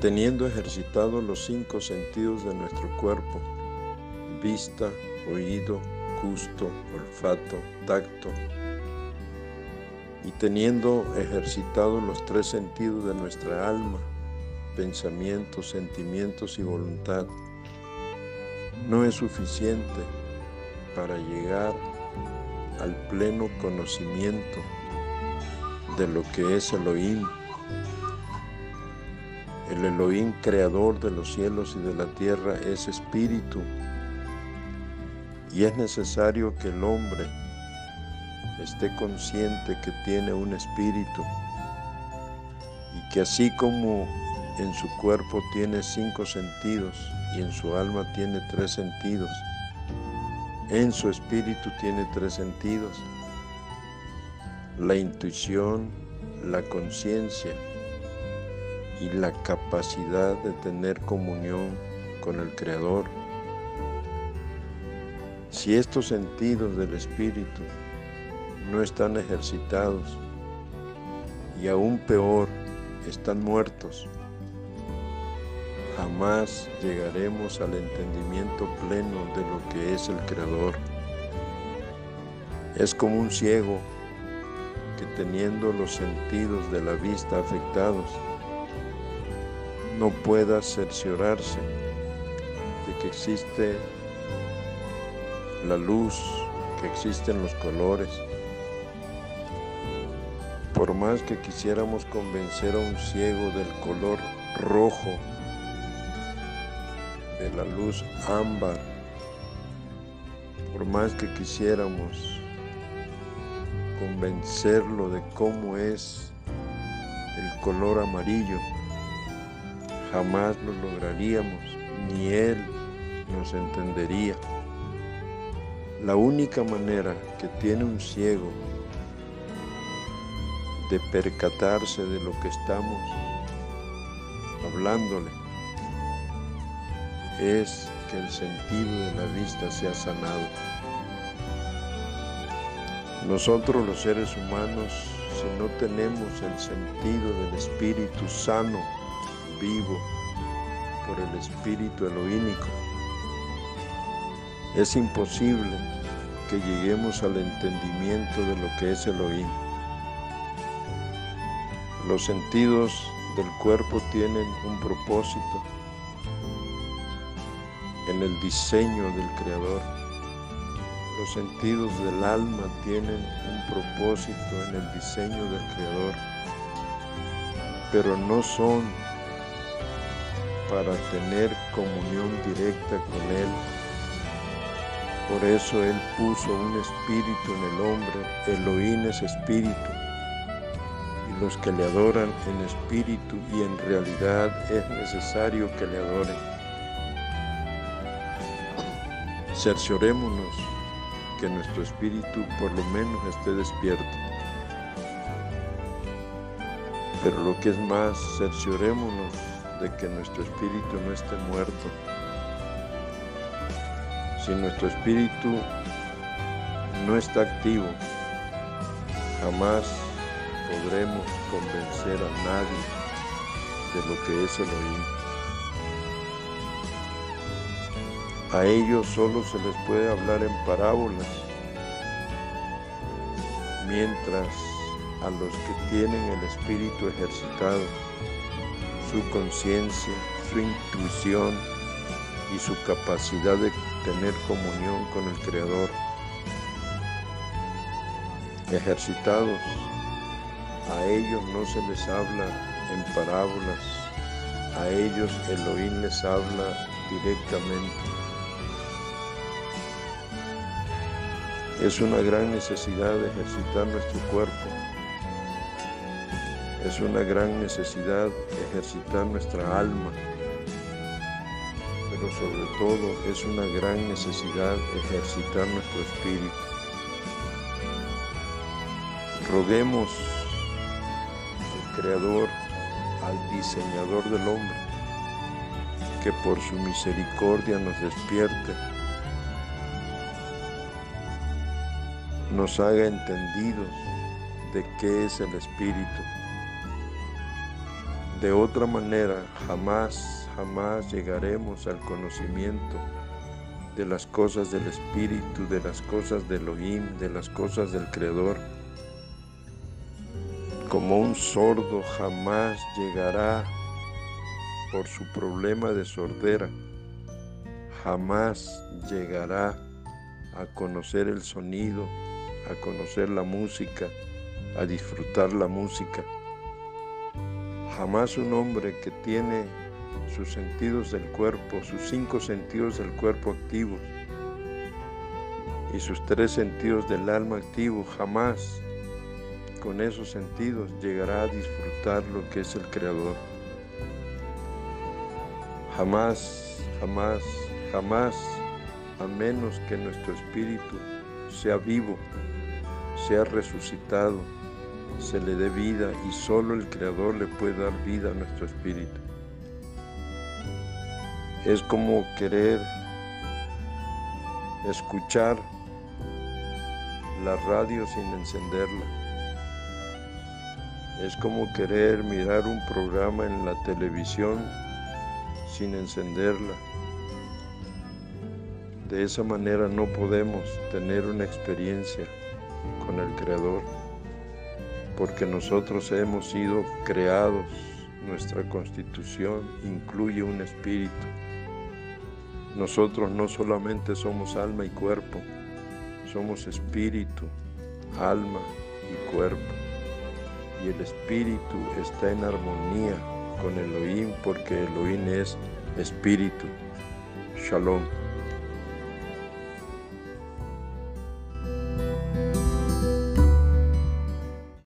teniendo ejercitados los cinco sentidos de nuestro cuerpo, vista, oído, gusto, olfato, tacto, y teniendo ejercitados los tres sentidos de nuestra alma, pensamientos, sentimientos y voluntad, no es suficiente para llegar al pleno conocimiento de lo que es Elohim, el Elohim creador de los cielos y de la tierra es espíritu. Y es necesario que el hombre esté consciente que tiene un espíritu y que así como en su cuerpo tiene cinco sentidos y en su alma tiene tres sentidos, en su espíritu tiene tres sentidos, la intuición, la conciencia y la capacidad de tener comunión con el Creador. Si estos sentidos del espíritu no están ejercitados y aún peor, están muertos, jamás llegaremos al entendimiento pleno de lo que es el Creador. Es como un ciego que teniendo los sentidos de la vista afectados, no pueda cerciorarse de que existe la luz, que existen los colores, por más que quisiéramos convencer a un ciego del color rojo, de la luz ámbar, por más que quisiéramos convencerlo de cómo es el color amarillo, jamás lo lograríamos, ni él nos entendería. La única manera que tiene un ciego de percatarse de lo que estamos hablándole es que el sentido de la vista sea sanado. Nosotros los seres humanos, si no tenemos el sentido del espíritu sano, vivo, por el espíritu elohínico, es imposible que lleguemos al entendimiento de lo que es Elohim. Los sentidos del cuerpo tienen un propósito en el diseño del Creador. Los sentidos del alma tienen un propósito en el diseño del Creador, pero no son para tener comunión directa con Él. Por eso Él puso un espíritu en el hombre, Elohim es espíritu los que le adoran en espíritu y en realidad es necesario que le adoren. Cerciorémonos que nuestro espíritu por lo menos esté despierto. Pero lo que es más, cerciorémonos de que nuestro espíritu no esté muerto. Si nuestro espíritu no está activo, jamás podremos convencer a nadie de lo que es Elohim. A ellos solo se les puede hablar en parábolas, mientras a los que tienen el espíritu ejercitado, su conciencia, su intuición y su capacidad de tener comunión con el Creador, ejercitados a ellos no se les habla en parábolas, a ellos Elohim les habla directamente. Es una gran necesidad de ejercitar nuestro cuerpo. Es una gran necesidad ejercitar nuestra alma. Pero sobre todo es una gran necesidad ejercitar nuestro espíritu. Roguemos Creador, al diseñador del hombre, que por su misericordia nos despierte, nos haga entendidos de qué es el Espíritu, De otra manera, jamás, jamás llegaremos al conocimiento de las cosas del Espíritu, de las cosas del Elohim, de las cosas del Creador. Como un sordo jamás llegará por su problema de sordera, jamás llegará a conocer el sonido, a conocer la música, a disfrutar la música. Jamás un hombre que tiene sus sentidos del cuerpo, sus cinco sentidos del cuerpo activos y sus tres sentidos del alma activo, jamás con esos sentidos llegará a disfrutar lo que es el Creador. Jamás, jamás, jamás, a menos que nuestro espíritu sea vivo, sea resucitado, se le dé vida y solo el Creador le puede dar vida a nuestro espíritu. Es como querer escuchar la radio sin encenderla. Es como querer mirar un programa en la televisión sin encenderla. De esa manera no podemos tener una experiencia con el Creador, porque nosotros hemos sido creados, nuestra constitución incluye un espíritu. Nosotros no solamente somos alma y cuerpo, somos espíritu, alma y cuerpo. Y el espíritu está en armonía con Elohim porque Elohim es espíritu. Shalom.